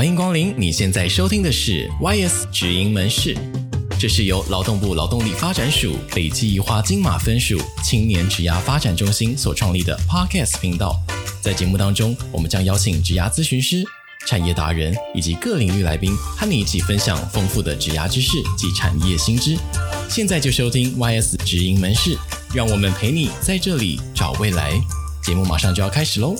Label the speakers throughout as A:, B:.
A: 欢迎光临！你现在收听的是 YS 职营门市，这是由劳动部劳动力发展署北基宜花金马分署青年职涯发展中心所创立的 Podcast 频道。在节目当中，我们将邀请职涯咨询师、产业达人以及各领域来宾，和你一起分享丰富的职涯知识及产业新知。现在就收听 YS 职营门市，让我们陪你在这里找未来。节目马上就要开始
B: 喽！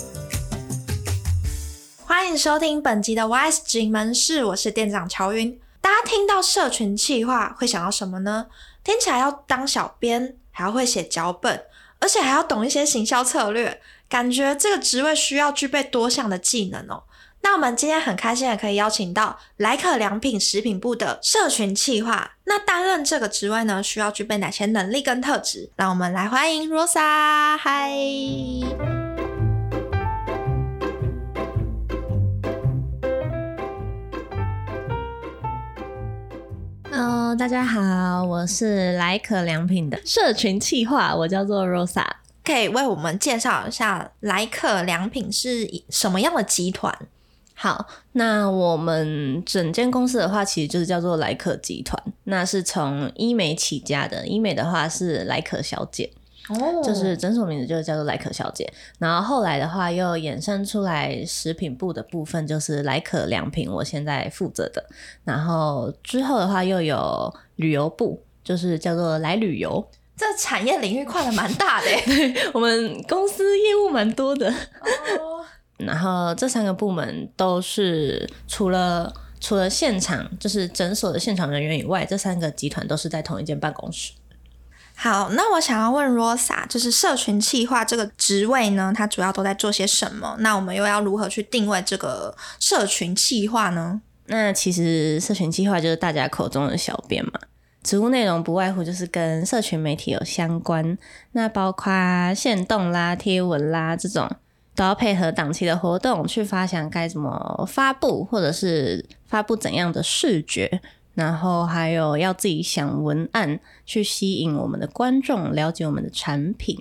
B: 收听本集的 YS 职营门市，我是店长乔云。大家听到社群企划会想到什么呢？听起来要当小编，还要会写脚本，而且还要懂一些行销策略，感觉这个职位需要具备多项的技能哦。那我们今天很开心的可以邀请到莱克良品食品部的社群企划。那担任这个职位呢，需要具备哪些能力跟特质？让我们来欢迎 Rosa。嗨，
C: 嗯，大家好，我是莱可良品的社群企划，我叫做 Rosa。
B: 可以为我们介绍一下莱可良品是什么样的集团？
C: 好，那我们整间公司的话，其实就是叫做莱可集团。那是从医美起家的，医美的话是莱可小姐，哦，就是诊所名字就叫做莱可小姐。然后后来的话，又衍生出来食品部的部分，就是莱可良品，我现在负责的。然后之后的话，又有旅游部，就是叫做来旅游。
B: 这产业领域跨的蛮大的，
C: 对，我们公司业务蛮多的。哦然后这三个部门都是除了除了现场就是诊所的现场人员以外，这三个集团都是在同一间办公室。
B: 好，那我想要问 Rosa，就是社群企划这个职位呢，它主要都在做些什么？那我们又要如何去定位这个社群企划呢？
C: 那其实社群企划就是大家口中的小编嘛，职务内容不外乎就是跟社群媒体有相关，那包括限动啦、贴文啦这种。都要配合档期的活动去发想该怎么发布，或者是发布怎样的视觉，然后还有要自己想文案去吸引我们的观众了解我们的产品，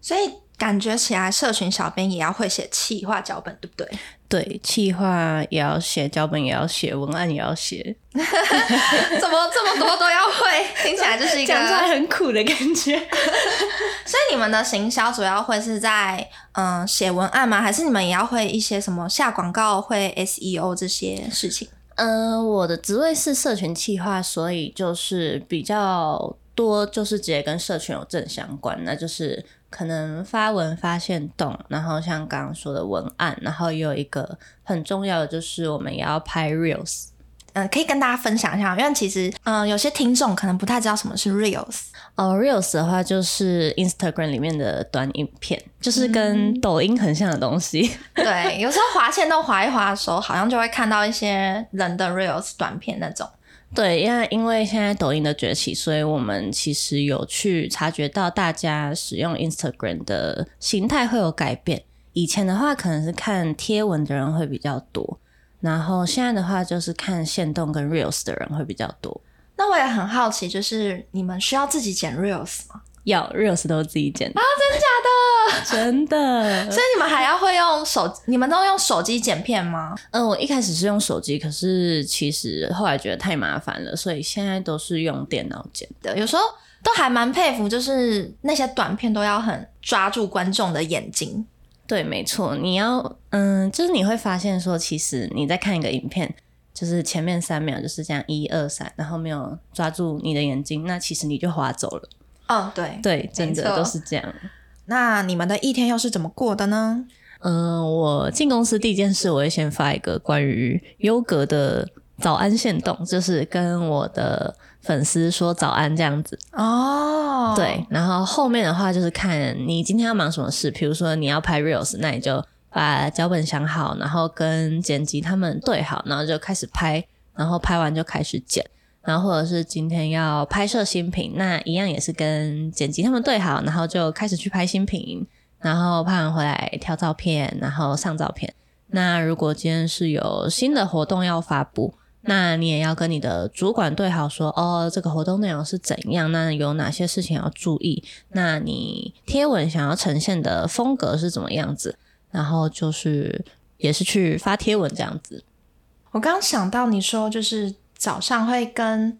B: 所以感觉起来社群小编也要会写企划脚本，对不对？
C: 对，企划也要写，脚本也要写，文案也要写，
B: 怎么这么多都要会？听起来就是一个讲
C: 出来很苦的感觉。
B: 所以你们的行销主要会是在嗯写文案吗？还是你们也要会一些什么下广告、会 SEO 这些事情？
C: 嗯，我的职位是社群企划，所以就是比较多，就是直接跟社群有正相关，那就是。可能发文发现动，然后像刚刚说的文案，然后有一个很重要的就是我们也要拍 reels，
B: 嗯、可以跟大家分享一下，因为其实嗯、有些听众可能不太知道什么是 reels。
C: 哦，reels 的话就是 Instagram 里面的短影片，就是跟抖音很像的东西。
B: 嗯、对，有时候滑线都滑一滑的时候，好像就会看到一些人的 reels 短片那种。
C: 对，因为因为现在抖音的崛起，所以我们其实有去察觉到大家使用 Instagram 的形态会有改变。以前的话，可能是看贴文的人会比较多，然后现在的话，就是看限动跟 Reels 的人会比较多。
B: 那我也很好奇，就是你们需要自己剪 Reels 吗？
C: 要 Reels 都是自己剪
B: 啊？真的假的？
C: 真的。
B: 所以你们还要会用手？你们都用手机剪片吗？
C: 嗯，我一开始是用手机，可是其实后来觉得太麻烦了，所以现在都是用电脑剪的。
B: 有时候都还蛮佩服，就是那些短片都要很抓住观众的眼睛。
C: 对，没错，你要嗯，就是你会发现说，其实你在看一个影片，就是前面三秒就是这样一二三，然后没有抓住你的眼睛，那其实你就划走了。
B: 嗯、哦，对
C: 对，真的都是这样。
B: 那你们的一天又是怎么过的呢？
C: 嗯、呃，我进公司第一件事，我会先发一个关于优格的早安限动，就是跟我的粉丝说早安这样子。哦，对，然后后面的话就是看你今天要忙什么事，比如说你要拍 reels，那你就把脚本想好，然后跟剪辑他们对好，然后就开始拍，然后拍完就开始剪。然后或者是今天要拍摄新品，那一样也是跟剪辑他们对好，然后就开始去拍新品，然后拍完回来挑照片，然后上照片。那如果今天是有新的活动要发布，那你也要跟你的主管对好说，哦，这个活动内容是怎样，那有哪些事情要注意，那你贴文想要呈现的风格是怎么样子，然后就是也是去发贴文这样子。
B: 我刚想到你说，就是早上会跟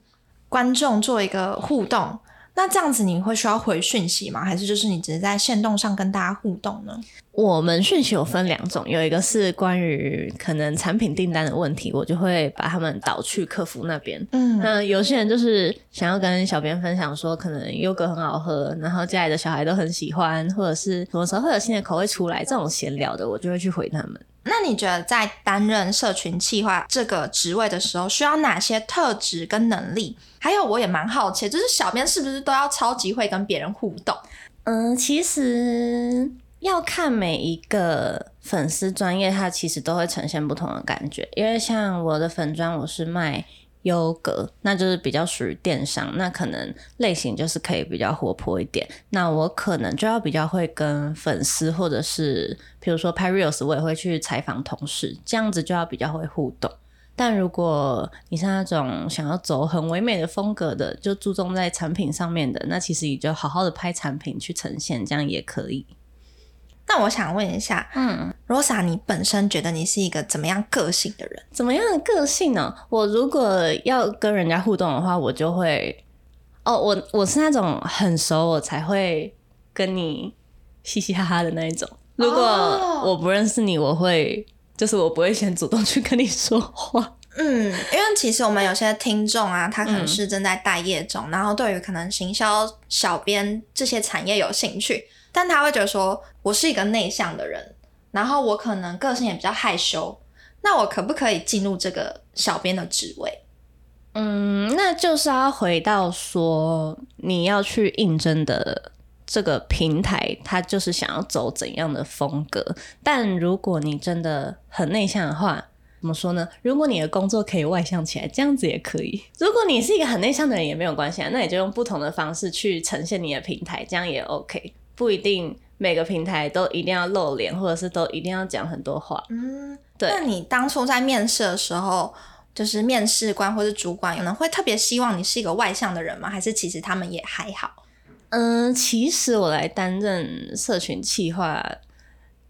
B: 观众做一个互动，那这样子你会需要回讯息吗？还是就是你只是在线动上跟大家互动呢？
C: 我们讯息有分两种，有一个是关于可能产品订单的问题，我就会把他们导去客服那边。嗯，那有些人就是想要跟小编分享说，可能优格很好喝，然后家里的小孩都很喜欢，或者是什么时候会有新的口味出来，这种闲聊的，我就会去回他们。
B: 那你觉得在担任社群企划这个职位的时候，需要哪些特质跟能力？还有，我也蛮好奇，就是小编是不是都要超级会跟别人互动？
C: 嗯，其实。要看每一个粉丝专业，它其实都会呈现不同的感觉。因为像我的粉砖，我是卖优格，那就是比较属于电商，那可能类型就是可以比较活泼一点。那我可能就要比较会跟粉丝，或者是比如说拍 reels，我也会去采访同事，这样子就要比较会互动。但如果你是那种想要走很唯美的风格的，就注重在产品上面的，那其实你就好好的拍产品去呈现，这样也可以。
B: 那我想问一下，嗯，Rosa，你本身觉得你是一个怎么样个性的人？
C: 怎么样的个性呢？我如果要跟人家互动的话，我就会，哦，我我是那种很熟我才会跟你嘻嘻哈哈的那一种。如果我不认识你，我会就是我不会先主动去跟你说话。
B: 嗯，因为其实我们有些听众啊，他可能是正在待业中，嗯、然后对于可能行销、小编这些产业有兴趣。但他会觉得说，我是一个内向的人，然后我可能个性也比较害羞，那我可不可以进入这个小编的职位？
C: 嗯，那就是要回到说，你要去应征的这个平台，他就是想要走怎样的风格。但如果你真的很内向的话，怎么说呢？如果你的工作可以外向起来，这样子也可以。如果你是一个很内向的人，也没有关系啊，那你就用不同的方式去呈现你的平台，这样也 OK。不一定每个平台都一定要露脸，或者是都一定要讲很多话。嗯，对。
B: 那你当初在面试的时候，就是面试官或是主管，有人会特别希望你是一个外向的人吗？还是其实他们也还好？
C: 嗯，其实我来担任社群企划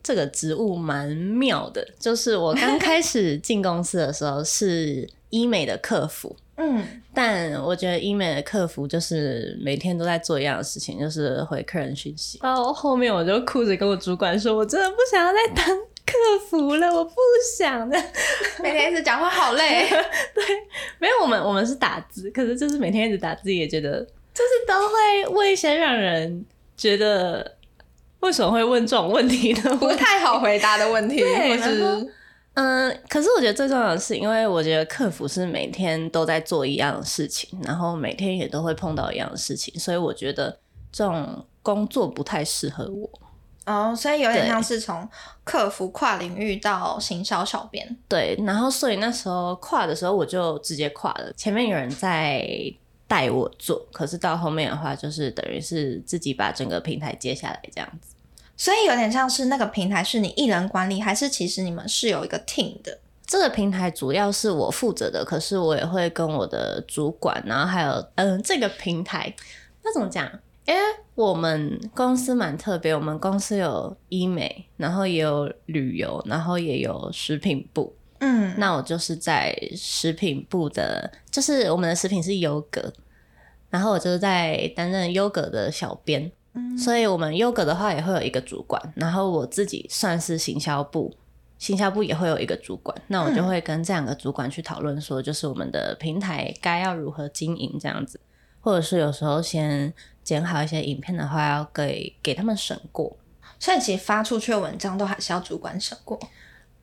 C: 这个职务蛮妙的，就是我刚开始进公司的时候是医美的客服。嗯，但我觉得医美的客服就是每天都在做一样的事情，就是回客人讯息。到后面我就哭着跟我主管说：“我真的不想要再当客服了，我不想的。”
B: 每天一直讲话好累。
C: 对，没有我们我们是打字，可是就是每天一直打字也觉得，就是都会问一些让人觉得为什么会问这种问题的
B: 不太好回答的问题，或是。
C: 嗯，可是我觉得最重要的是，因为我觉得客服是每天都在做一样的事情，然后每天也都会碰到一样的事情，所以我觉得这种工作不太适合我。
B: 哦，所以有点像是从客服跨领域到行销小编。
C: 对，然后所以那时候跨的时候，我就直接跨了。前面有人在带我做，可是到后面的话，就是等于是自己把整个平台接下来这样子。
B: 所以有点像是那个平台是你一人管理，还是其实你们是有一个 team 的？
C: 这个平台主要是我负责的，可是我也会跟我的主管，然后还有嗯，这个平台那怎么讲？因为我们公司蛮特别，我们公司有医美，然后也有旅游，然后也有食品部。嗯，那我就是在食品部的，就是我们的食品是优格，然后我就是在担任优格的小编。所以，我们优格的话也会有一个主管，然后我自己算是行销部，行销部也会有一个主管，那我就会跟这两个主管去讨论，说就是我们的平台该要如何经营这样子，或者是有时候先剪好一些影片的话，要给给他们审过。
B: 所以，其实发出去的文章都还是要主管审过。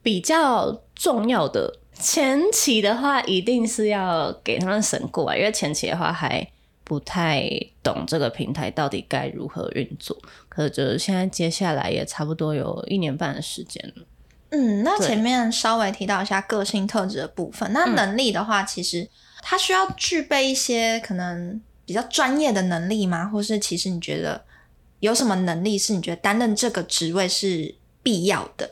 C: 比较重要的前期的话，一定是要给他们审过啊，因为前期的话还。不太懂这个平台到底该如何运作，可是就是现在接下来也差不多有一年半的时间了。
B: 嗯，那前面稍微提到一下个性特质的部分，那能力的话，其实它需要具备一些可能比较专业的能力吗？或是其实你觉得有什么能力是你觉得担任这个职位是必要的？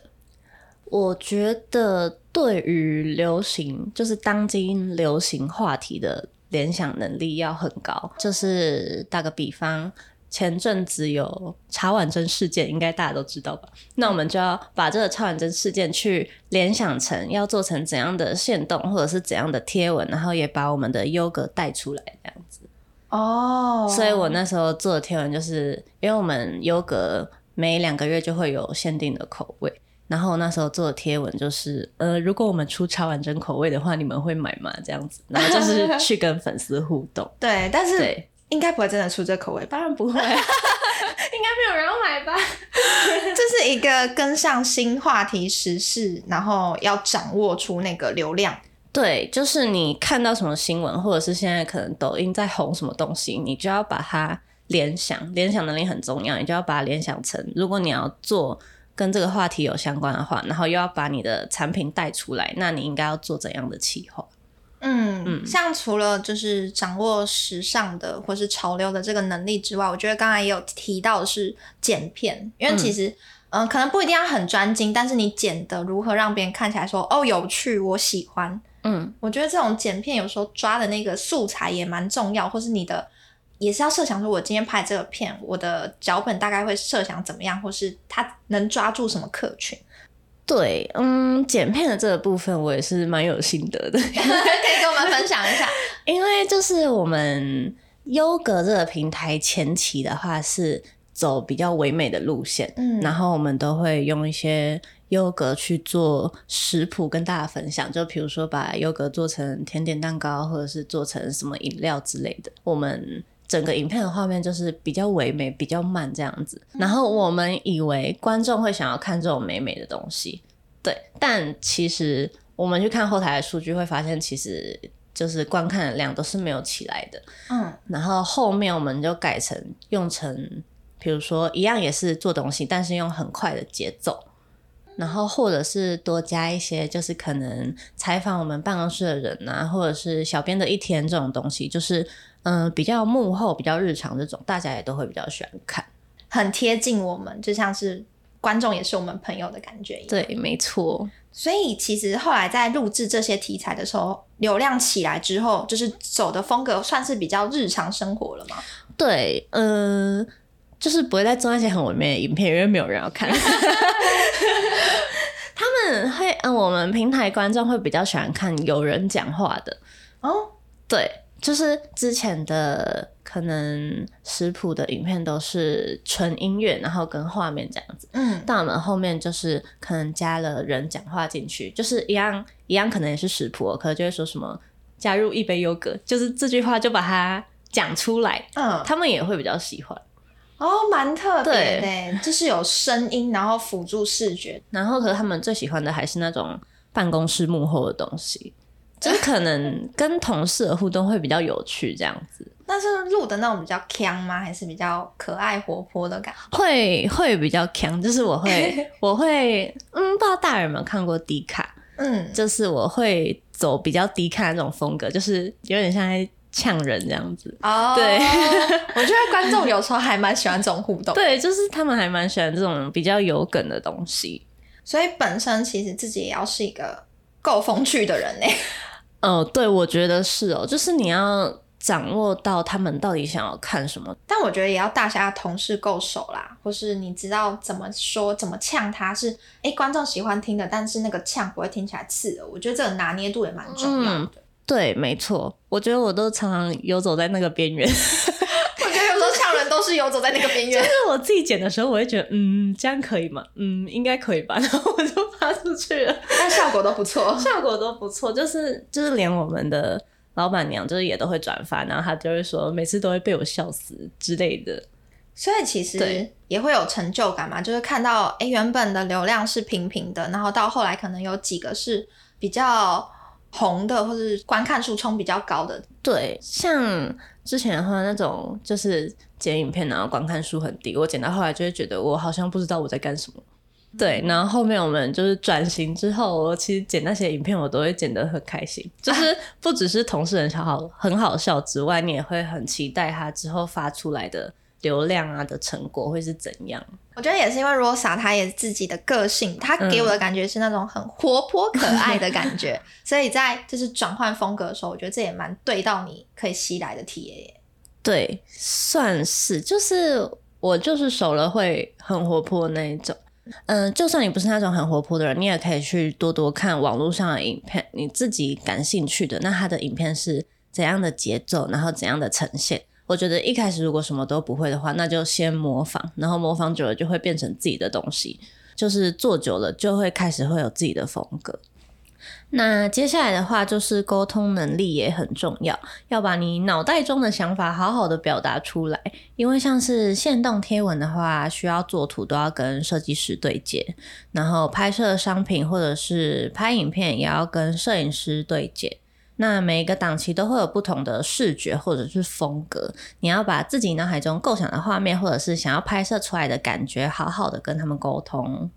C: 我觉得对于流行，就是当今流行话题的。联想能力要很高，就是打个比方，前阵子有茶碗蒸事件，应该大家都知道吧？那我们就要把这个茶碗蒸事件去联想成要做成怎样的线动，或者是怎样的贴文，然后也把我们的优格带出来这样子。
B: 哦，
C: 所以我那时候做的贴文就是，因为我们优格每两个月就会有限定的口味，然后那时候做的贴文就是，呃，如果我们出超完整口味的话，你们会买吗？这样子，然后就是去跟粉丝互动。
B: 对，但是
C: 对。
B: 应该不会真的出这口味，
C: 当然不会，应该没有人要买吧？
B: 这是一个跟上新话题时事，然后要掌握出那个流量。
C: 对，就是你看到什么新闻，或者是现在可能抖音在红什么东西，你就要把它联想，联想能力很重要，你就要把它联想成，如果你要做跟这个话题有相关的话，然后又要把你的产品带出来，那你应该要做怎样的企划？
B: 嗯，嗯，像除了就是掌握时尚的或是潮流的这个能力之外，我觉得刚才也有提到的是剪片，因为其实嗯、呃，可能不一定要很专精，但是你剪的如何让别人看起来说哦有趣，我喜欢，嗯，我觉得这种剪片有时候抓的那个素材也蛮重要，或是你的也是要设想说，我今天拍这个片，我的脚本大概会设想怎么样，或是他能抓住什么客群。
C: 对，嗯，剪片的这个部分我也是蛮有心得的，可以
B: 跟我们分享一下。
C: 因为就是我们优格这个平台前期的话是走比较唯美的路线，嗯，然后我们都会用一些优格去做食谱跟大家分享，就比如说把优格做成甜点蛋糕，或者是做成什么饮料之类的。我们整个影片的画面就是比较唯美、比较慢这样子，然后我们以为观众会想要看这种美美的东西，对，但其实我们去看后台的数据会发现，其实就是观看的量都是没有起来的，嗯，然后后面我们就改成用成，比如说一样也是做东西，但是用很快的节奏，然后或者是多加一些，就是可能采访我们办公室的人啊，或者是小编的一天这种东西，就是。嗯，比较幕后、比较日常这种，大家也都会比较喜欢看，
B: 很贴近我们，就像是观众也是我们朋友的感觉一样。
C: 对，没错。
B: 所以其实后来在录制这些题材的时候，流量起来之后，就是走的风格算是比较日常生活了吗？
C: 对，嗯、呃，就是不会再做那些很唯美的影片，因为没有人要看。他们会，嗯，我们平台观众会比较喜欢看有人讲话的。哦，对。就是之前的可能食谱的影片都是纯音乐，然后跟画面这样子。嗯，但我们后面就是可能加了人讲话进去，就是一样一样，可能也是食谱，可能就会说什么加入一杯优格，就是这句话就把它讲出来。嗯，他们也会比较喜欢。
B: 哦，蛮特别的，就是有声音，然后辅助视觉，
C: 然后可是他们最喜欢的还是那种办公室幕后的东西。就是可能跟同事的互动会比较有趣，这样子。
B: 但是录的那种比较腔吗？还是比较可爱活泼的感觉？
C: 会会比较腔，就是我会 我会嗯，不知道大家有没有看过迪卡？嗯，就是我会走比较迪卡的那种风格，就是有点像在呛人这样子。哦，对，
B: 我觉得观众有时候还蛮喜欢这种互动。
C: 对，就是他们还蛮喜欢这种比较有梗的东西。
B: 所以本身其实自己也要是一个够风趣的人呢。
C: 哦，对，我觉得是哦，就是你要掌握到他们到底想要看什么，
B: 但我觉得也要大家同事够熟啦，或是你知道怎么说、怎么呛他是，是哎观众喜欢听的，但是那个呛不会听起来刺耳。我觉得这个拿捏度也蛮重要的。嗯，
C: 对，没错，我觉得我都常常游走在那个边缘。
B: 我觉得有时候呛人都是游走在那个边缘。
C: 就是我自己剪的时候，我会觉得，嗯，这样可以吗？嗯，应该可以吧。然后我就。发出去了，
B: 但效果都不错，
C: 效果都不错，就是就是连我们的老板娘就是也都会转发，然后她就会说每次都会被我笑死之类的，
B: 所以其实也会有成就感嘛，就是看到哎、欸、原本的流量是平平的，然后到后来可能有几个是比较红的，或是观看数冲比较高的，
C: 对，像之前的话那种就是剪影片然后观看数很低，我剪到后来就会觉得我好像不知道我在干什么。对，然后后面我们就是转型之后，我其实剪那些影片，我都会剪得很开心。就是不只是同事很好很好笑之外，你也会很期待他之后发出来的流量啊的成果会是怎样。
B: 我觉得也是因为 Rosa 她也自己的个性，她给我的感觉是那种很活泼可爱的感觉，嗯、所以在就是转换风格的时候，我觉得这也蛮对到你可以吸来的 TA。
C: 对，算是，就是我就是熟了会很活泼那一种。嗯，就算你不是那种很活泼的人，你也可以去多多看网络上的影片，你自己感兴趣的。那他的影片是怎样的节奏，然后怎样的呈现？我觉得一开始如果什么都不会的话，那就先模仿，然后模仿久了就会变成自己的东西。就是做久了就会开始会有自己的风格。那接下来的话就是沟通能力也很重要，要把你脑袋中的想法好好的表达出来。因为像是线动贴文的话，需要做图都要跟设计师对接，然后拍摄商品或者是拍影片也要跟摄影师对接。那每一个档期都会有不同的视觉或者是风格，你要把自己脑海中构想的画面或者是想要拍摄出来的感觉，好好的跟他们沟通。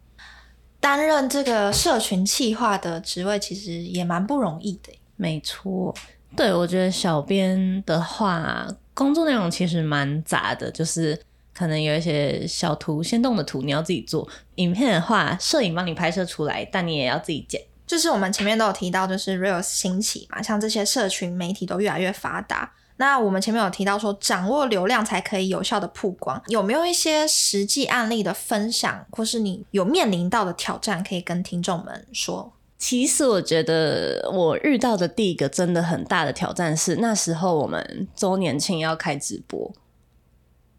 B: 担任这个社群企划的职位，其实也蛮不容易的。
C: 没错，对，我觉得小编的话，工作内容其实蛮杂的，就是可能有一些小图、先动的图你要自己做；影片的话，摄影帮你拍摄出来，但你也要自己剪。
B: 就是我们前面都有提到，就是 Reels 兴起嘛，像这些社群媒体都越来越发达。那我们前面有提到说，掌握流量才可以有效的曝光，有没有一些实际案例的分享，或是你有面临到的挑战，可以跟听众们说？
C: 其实我觉得我遇到的第一个真的很大的挑战是，那时候我们周年庆要开直播，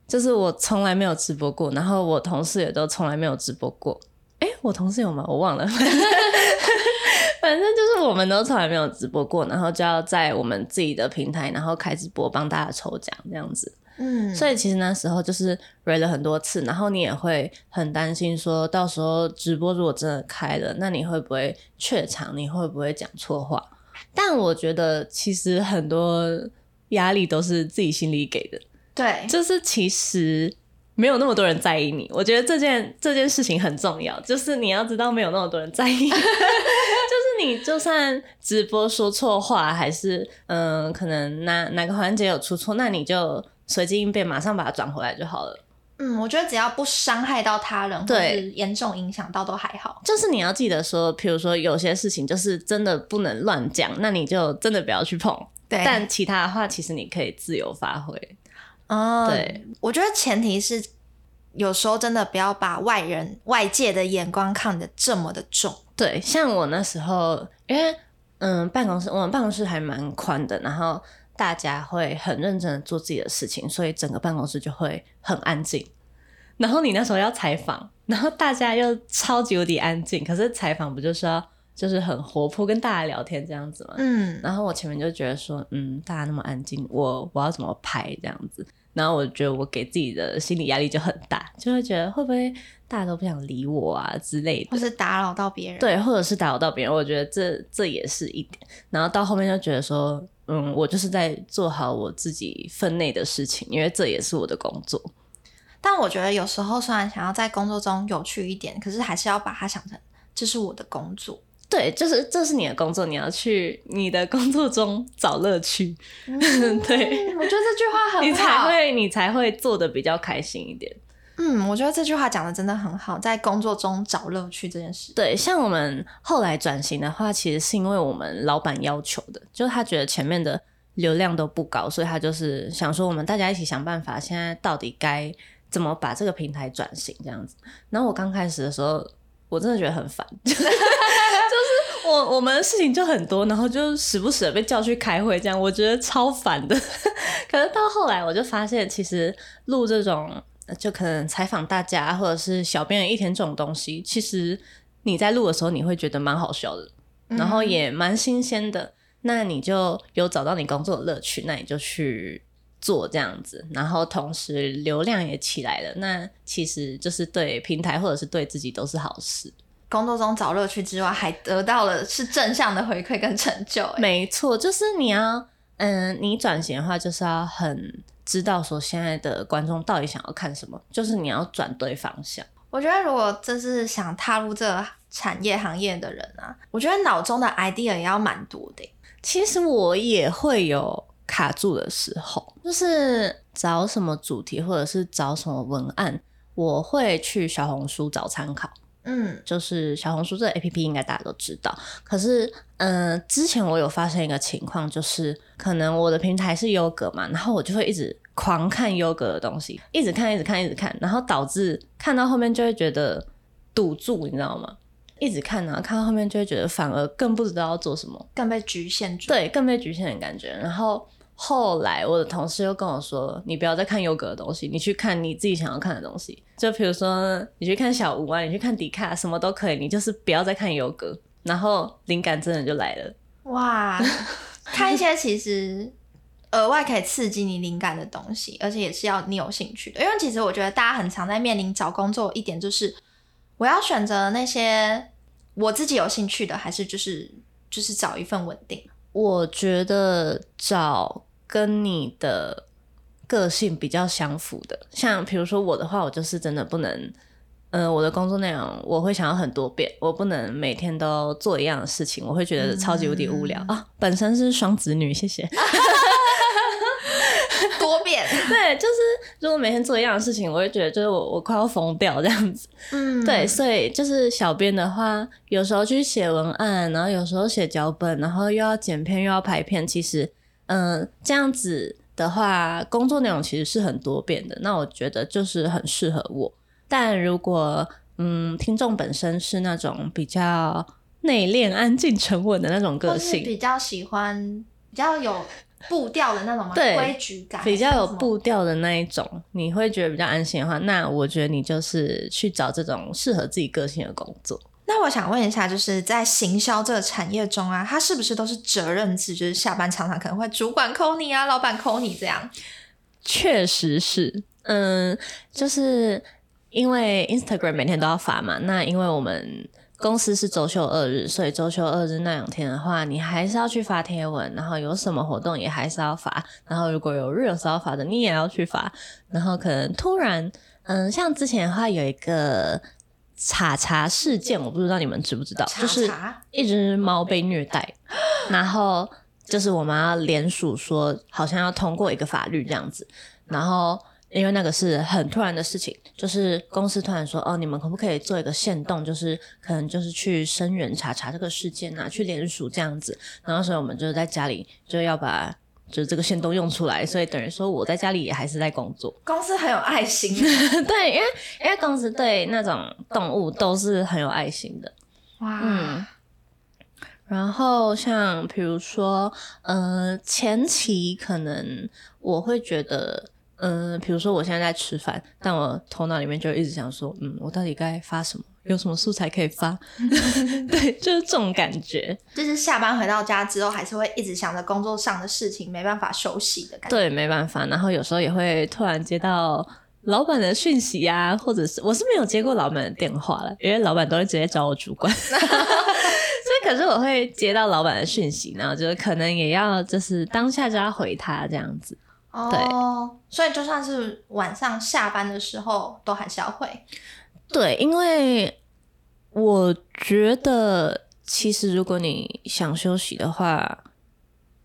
C: 就是我从来没有直播过，然后我同事也都从来没有直播过。诶，我同事有吗？我忘了。反正就是我们都从来没有直播过，然后就要在我们自己的平台，然后开直播帮大家抽奖这样子。嗯，所以其实那时候就是 read 了很多次，然后你也会很担心，说到时候直播如果真的开了，那你会不会怯场？你会不会讲错话？但我觉得其实很多压力都是自己心里给的。
B: 对，
C: 就是其实没有那么多人在意你。我觉得这件这件事情很重要，就是你要知道没有那么多人在意。你就算直播说错话，还是嗯、呃，可能哪哪个环节有出错，那你就随机应变，马上把它转回来就好了。
B: 嗯，我觉得只要不伤害到他人，对，或是严重影响到都还好。
C: 就是你要记得说，比如说有些事情就是真的不能乱讲，那你就真的不要去碰。对，但其他的话，其实你可以自由发挥。
B: 哦，对，我觉得前提是有时候真的不要把外人外界的眼光看得这么的重。
C: 对，像我那时候，因为嗯，办公室我们办公室还蛮宽的，然后大家会很认真的做自己的事情，所以整个办公室就会很安静。然后你那时候要采访，然后大家又超级无敌安静，可是采访不就是要就是很活泼跟大家聊天这样子吗？嗯，然后我前面就觉得说，嗯，大家那么安静，我我要怎么拍这样子？然后我觉得我给自己的心理压力就很大，就会觉得会不会大家都不想理我啊之类的，
B: 或是打扰到别人，
C: 对，或者是打扰到别人，我觉得这这也是一点。然后到后面就觉得说，嗯，我就是在做好我自己分内的事情，因为这也是我的工作。
B: 但我觉得有时候虽然想要在工作中有趣一点，可是还是要把它想成这是我的工作。
C: 对，就是这是你的工作，你要去你的工作中找乐趣。嗯、对，
B: 我觉得这句话很好，
C: 你才会你才会做的比较开心一点。
B: 嗯，我觉得这句话讲得真的很好，在工作中找乐趣这件事。
C: 对，像我们后来转型的话，其实是因为我们老板要求的，就是他觉得前面的流量都不高，所以他就是想说我们大家一起想办法，现在到底该怎么把这个平台转型这样子。然后我刚开始的时候，我真的觉得很烦。就是我我们的事情就很多，然后就时不时的被叫去开会，这样我觉得超烦的。可是到后来我就发现，其实录这种就可能采访大家，或者是小编一天这种东西，其实你在录的时候你会觉得蛮好笑的，然后也蛮新鲜的。那你就有找到你工作的乐趣，那你就去做这样子，然后同时流量也起来了，那其实就是对平台或者是对自己都是好事。
B: 工作中找乐趣之外，还得到了是正向的回馈跟成就。
C: 没错，就是你要，嗯，你转型的话，就是要很知道说现在的观众到底想要看什么，就是你要转对方向。
B: 我觉得，如果这是想踏入这个产业行业的人啊，我觉得脑中的 idea 也要蛮多的。
C: 其实我也会有卡住的时候，就是找什么主题或者是找什么文案，我会去小红书找参考。嗯，就是小红书这个 APP 应该大家都知道。可是，嗯、呃，之前我有发生一个情况，就是可能我的平台是优格嘛，然后我就会一直狂看优格的东西，一直看，一直看，一直看，然后导致看到后面就会觉得堵住，你知道吗？一直看啊，看到后面就会觉得反而更不知道要做什么，
B: 更被局限住。
C: 对，更被局限的感觉。然后后来我的同事又跟我说：“你不要再看优格的东西，你去看你自己想要看的东西。就比如说你去看小吴啊，你去看迪卡，什么都可以，你就是不要再看优格。”然后灵感真的就来了。
B: 哇，看一些其实额外可以刺激你灵感的东西，而且也是要你有兴趣的。因为其实我觉得大家很常在面临找工作一点就是。我要选择那些我自己有兴趣的，还是就是就是找一份稳定？
C: 我觉得找跟你的个性比较相符的，像比如说我的话，我就是真的不能，嗯、呃，我的工作内容我会想要很多变，我不能每天都做一样的事情，我会觉得超级无敌无聊、嗯、啊。本身是双子女，谢谢。
B: 多变，
C: 对，就是如果每天做一样的事情，我会觉得就是我我快要疯掉这样子。嗯，对，所以就是小编的话，有时候去写文案，然后有时候写脚本，然后又要剪片又要拍片，其实嗯、呃，这样子的话，工作内容其实是很多变的。那我觉得就是很适合我。但如果嗯，听众本身是那种比较内敛、安静、沉稳的那种个性，
B: 比较喜欢比较有。步调的那种？对，规矩感
C: 比较有步调的那一种，你会觉得比较安心的话，那我觉得你就是去找这种适合自己个性的工作。
B: 那我想问一下，就是在行销这个产业中啊，它是不是都是责任制？就是下班常常可能会主管 call 你啊，老板 call 你这样？
C: 确实是，嗯，就是因为 Instagram 每天都要发嘛，那因为我们。公司是周休二日，所以周休二日那两天的话，你还是要去发贴文，然后有什么活动也还是要发，然后如果有 Reels 要发的，你也要去发，然后可能突然，嗯，像之前的话有一个茶茶事件，我不知道你们知不知道，就是一只猫被虐待，然后就是我们要联署说，好像要通过一个法律这样子，然后。因为那个是很突然的事情，就是公司突然说，哦，你们可不可以做一个限动，就是可能就是去声援查查这个事件啊，去联署这样子。然后所以我们就在家里就要把就是这个线都用出来，所以等于说我在家里也还是在工作。
B: 公司很有爱心，
C: 对，因为因为公司对那种动物都是很有爱心的。哇，嗯。然后像比如说，呃，前期可能我会觉得。嗯，比如说我现在在吃饭，但我头脑里面就一直想说，嗯，我到底该发什么？有什么素材可以发？对，就是这种感觉。
B: 就是下班回到家之后，还是会一直想着工作上的事情，没办法休息的感觉。
C: 对，没办法。然后有时候也会突然接到老板的讯息啊，或者是我是没有接过老板的电话了，因为老板都会直接找我主管。所以，可是我会接到老板的讯息，然后就是可能也要就是当下就要回他这样子。
B: 哦，对，所以就算是晚上下班的时候，都还是要回。
C: 对，因为我觉得其实如果你想休息的话，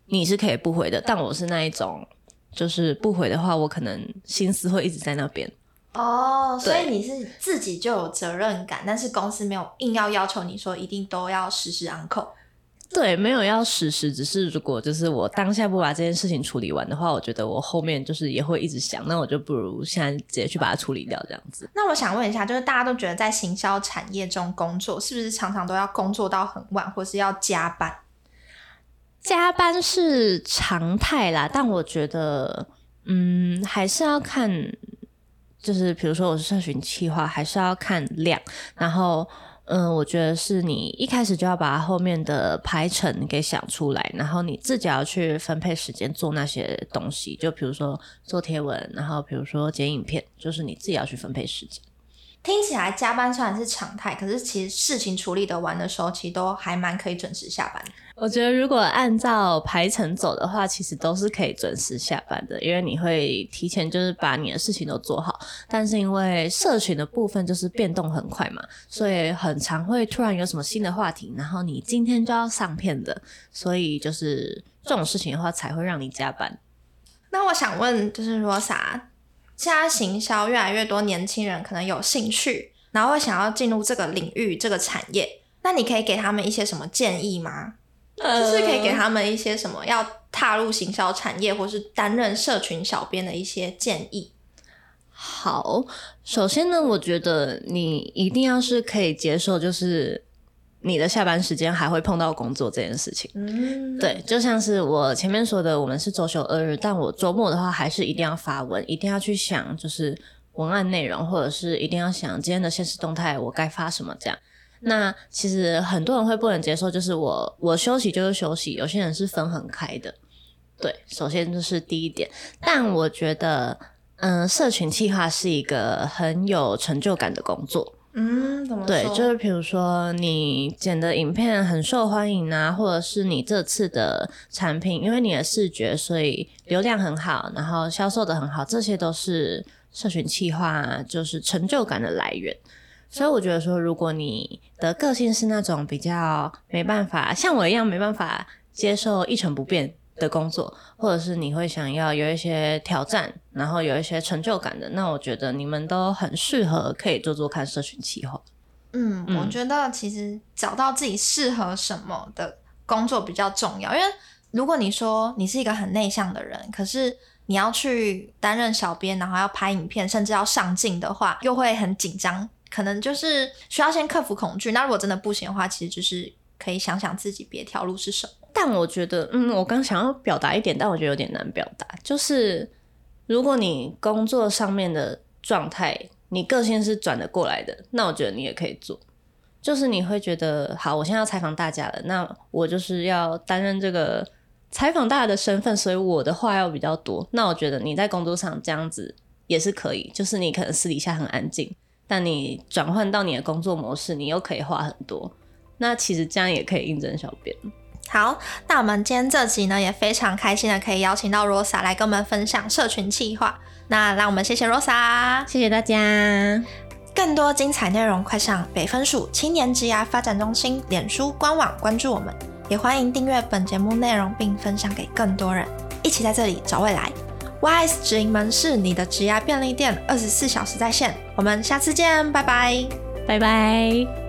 C: 你是可以不回的。但我是那一种，就是不回的话，我可能心思会一直在那边。
B: 哦，所以你是自己就有责任感，但是公司没有硬要要求你说一定都要时时 on call。
C: 对，没有要实施，只是如果就是我当下不把这件事情处理完的话，我觉得我后面就是也会一直想，那我就不如现在直接去把它处理掉，这样子。
B: 那我想问一下，就是大家都觉得在行销产业中工作，是不是常常都要工作到很晚，或是要加班？
C: 加班是常态啦，但我觉得，嗯，还是要看，就是比如说我是社群企划，还是要看量，然后。嗯，我觉得是你一开始就要把后面的排程给想出来，然后你自己要去分配时间做那些东西，就比如说做贴文，然后比如说剪影片，就是你自己要去分配时间。
B: 听起来加班虽然是常态，可是其实事情处理得完的时候，其实都还蛮可以准时下班。
C: 我觉得如果按照排程走的话，其实都是可以准时下班的，因为你会提前就是把你的事情都做好。但是因为社群的部分就是变动很快嘛，所以很常会突然有什么新的话题，然后你今天就要上片的，所以就是这种事情的话才会让你加班。
B: 那我想问，就是说啥？现在行销越来越多年轻人可能有兴趣，然后会想要进入这个领域、这个产业，那你可以给他们一些什么建议吗？就是可以给他们一些什么要踏入行销产业或是担任社群小编的一些建议。
C: 好，首先呢，我觉得你一定要是可以接受，就是你的下班时间还会碰到工作这件事情。嗯，对，就像是我前面说的，我们是周休二日，但我周末的话还是一定要发文，一定要去想就是文案内容，或者是一定要想今天的现实动态我该发什么这样。那其实很多人会不能接受，就是我我休息就是休息，有些人是分很开的。对，首先这是第一点，但我觉得。嗯，社群企划是一个很有成就感的工作。
B: 嗯，怎么说？
C: 对，就是比如说你剪的影片很受欢迎啊，或者是你这次的产品，因为你的视觉，所以流量很好，然后销售的很好，这些都是社群企划就是成就感的来源。所以我觉得说，如果你的个性是那种比较没办法像我一样没办法接受一成不变。的工作，或者是你会想要有一些挑战，然后有一些成就感的，那我觉得你们都很适合可以做做看社群企划。
B: 嗯，我觉得其实找到自己适合什么的工作比较重要，因为如果你说你是一个很内向的人，可是你要去担任小编，然后要拍影片，甚至要上镜的话，又会很紧张，可能就是需要先克服恐惧。那如果真的不行的话，其实就是可以想想自己别条路是什么。
C: 但我觉得，嗯，我刚想要表达一点，但我觉得有点难表达。就是如果你工作上面的状态，你个性是转得过来的，那我觉得你也可以做。就是你会觉得，好，我现在要采访大家了，那我就是要担任这个采访大家的身份，所以我的话要比较多。那我觉得你在工作上这样子也是可以，就是你可能私底下很安静，但你转换到你的工作模式，你又可以花很多。那其实这样也可以应征小编。
B: 好，那我们今天这集呢，也非常开心的可以邀请到 Rosa 来跟我们分享社群企划。那让我们谢谢 Rosa，
C: 谢谢大家。
B: 更多精彩内容，快上北分署青年职涯发展中心脸书官网关注我们，也欢迎订阅本节目内容并分享给更多人，一起在这里找未来。Y S 直营门市你的职涯便利店，二十四小时在线。我们下次见，拜拜，
C: 拜拜。